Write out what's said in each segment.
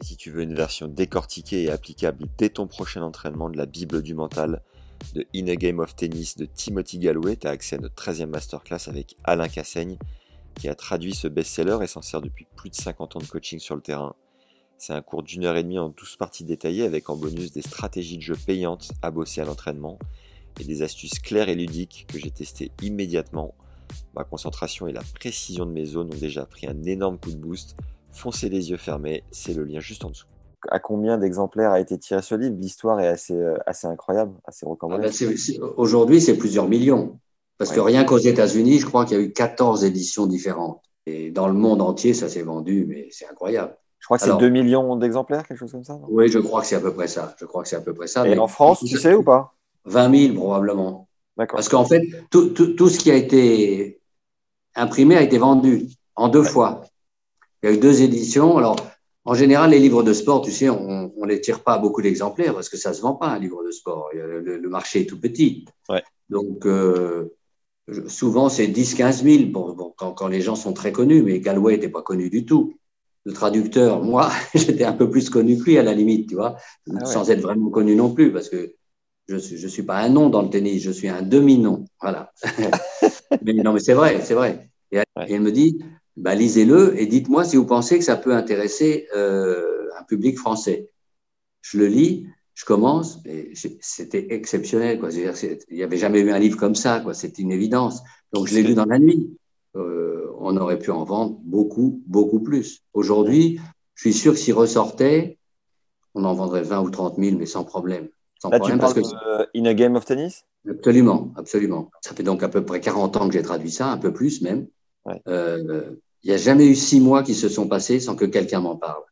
Et si tu veux une version décortiquée et applicable dès ton prochain entraînement de la Bible du mental de In a Game of Tennis de Timothy Galloway, tu as accès à notre 13e masterclass avec Alain Cassaigne qui a traduit ce best-seller et s'en sert depuis plus de 50 ans de coaching sur le terrain. C'est un cours d'une heure et demie en 12 parties détaillées avec en bonus des stratégies de jeu payantes à bosser à l'entraînement et des astuces claires et ludiques que j'ai testées immédiatement. Ma concentration et la précision de mes zones ont déjà pris un énorme coup de boost. Foncez les yeux fermés, c'est le lien juste en dessous. À combien d'exemplaires a été tiré ce livre? L'histoire est assez, euh, assez incroyable, assez recommandée. Ah ben, Aujourd'hui, c'est plusieurs millions. Parce que rien qu'aux États-Unis, je crois qu'il y a eu 14 éditions différentes. Et dans le monde entier, ça s'est vendu, mais c'est incroyable. Je crois que c'est 2 millions d'exemplaires, quelque chose comme ça. oui, je crois que c'est à peu près ça. Je crois que c'est à peu près ça. Et en France, tu sais ou pas? 20 000 probablement. Parce qu'en fait, tout, tout, tout, ce qui a été imprimé a été vendu en deux fois. Il y a eu deux éditions. Alors, en général, les livres de sport, tu sais, on ne les tire pas à beaucoup d'exemplaires parce que ça ne se vend pas, un livre de sport. Le, marché est tout petit. Ouais. Donc, euh, souvent, c'est 10-15 000 bon, quand, quand, les gens sont très connus, mais Galway n'était pas connu du tout. Le traducteur, moi, j'étais un peu plus connu que lui à la limite, tu vois, ah sans être vraiment connu non plus, parce que je ne suis, je suis pas un nom dans le tennis, je suis un demi-nom. Voilà. mais non, mais c'est vrai, c'est vrai. Et, elle me dit, bah, lisez-le et dites-moi si vous pensez que ça peut intéresser euh, un public français. Je le lis, je commence, et c'était exceptionnel. Quoi. Il n'y avait jamais eu un livre comme ça, quoi. c'est une évidence. Donc je l'ai lu dans la nuit. Euh, on aurait pu en vendre beaucoup, beaucoup plus. Aujourd'hui, je suis sûr que s'il ressortait, on en vendrait 20 ou 30 000, mais sans problème. Là, tu parles de In a Game of Tennis? Absolument, absolument. Ça fait donc à peu près 40 ans que j'ai traduit ça, un peu plus même. Euh, il n'y a jamais eu six mois qui se sont passés sans que quelqu'un m'en parle.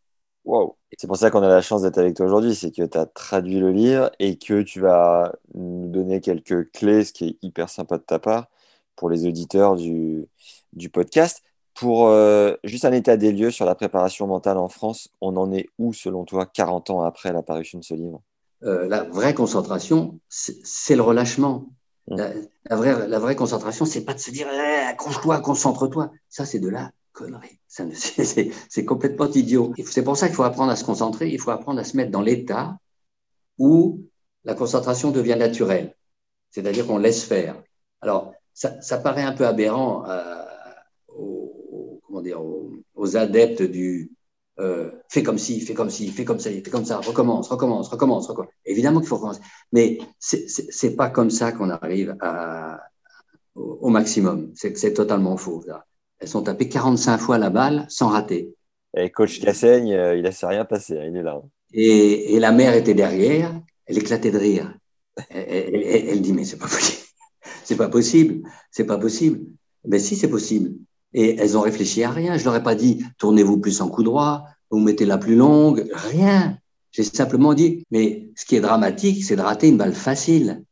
Wow. C'est pour ça qu'on a la chance d'être avec toi aujourd'hui, c'est que tu as traduit le livre et que tu vas nous donner quelques clés, ce qui est hyper sympa de ta part pour les auditeurs du, du podcast. Pour euh, juste un état des lieux sur la préparation mentale en France, on en est où selon toi 40 ans après l'apparition de ce livre? Euh, la vraie concentration, c'est le relâchement. Mmh. La, vraie, la vraie concentration, c'est pas de se dire eh, accroche-toi, concentre-toi. Ça, c'est de la connerie. C'est complètement idiot. C'est pour ça qu'il faut apprendre à se concentrer. Il faut apprendre à se mettre dans l'état où la concentration devient naturelle. C'est-à-dire qu'on laisse faire. Alors, ça, ça, paraît un peu aberrant euh, comment dire, aux adeptes du, euh, fais comme ci, fais comme ci, fais comme ça, fais comme ça, recommence, recommence, recommence, recommence. Évidemment qu'il faut recommencer. Mais c'est pas comme ça qu'on arrive à, au, maximum. C'est totalement faux. Elles sont tapées 45 fois la balle sans rater. Et coach Cassaigne, euh, il ne laissé rien passer, hein, il est là. Et, et, la mère était derrière, elle éclatait de rire. Elle, elle, elle dit, mais c'est pas possible. C'est pas possible. C'est pas possible. Mais si, c'est possible. Et elles ont réfléchi à rien. Je leur ai pas dit, tournez-vous plus en coup droit, vous mettez la plus longue, rien. J'ai simplement dit, mais ce qui est dramatique, c'est de rater une balle facile.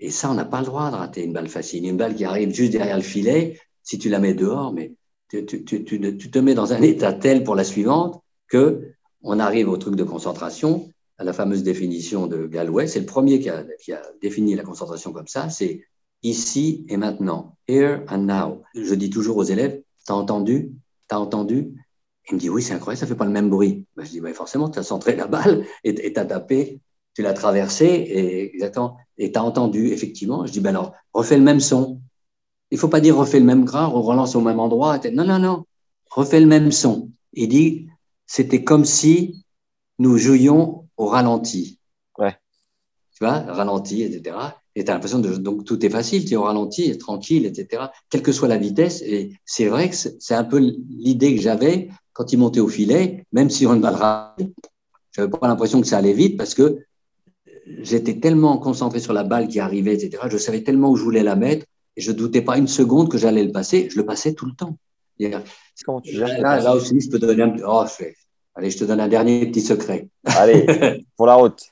Et ça, on n'a pas le droit de rater une balle facile. Une balle qui arrive juste derrière le filet, si tu la mets dehors, mais tu, te mets dans un état tel pour la suivante que on arrive au truc de concentration, à la fameuse définition de Galway. C'est le premier qui a défini la concentration comme ça. C'est ici et maintenant. Here and now. Je dis toujours aux élèves, T'as entendu? T'as entendu? Il me dit Oui, c'est incroyable, ça fait pas le même bruit. Ben, je dis oui, Forcément, tu as centré la balle et tu as tapé, tu l'as traversé et exactement. Et tu entendu, effectivement. Je dis ben alors, refais le même son. Il faut pas dire refais le même grain, on relance au même endroit. Non, non, non. Refais le même son. Il dit C'était comme si nous jouions au ralenti. Tu vois, ralenti, etc. Et tu as l'impression de. Donc, tout est facile, tu es au ralenti, tranquille, etc. Quelle que soit la vitesse. Et c'est vrai que c'est un peu l'idée que j'avais quand il montait au filet, même si on ne balle rapide. J'avais pas l'impression que ça allait vite parce que j'étais tellement concentré sur la balle qui arrivait, etc. Je savais tellement où je voulais la mettre et je doutais pas une seconde que j'allais le passer. Je le passais tout le temps. Comment tu Là, là passions aussi, je peux donner un. Oh, je fais- Allez, je te donne un dernier petit secret. Allez, pour la route.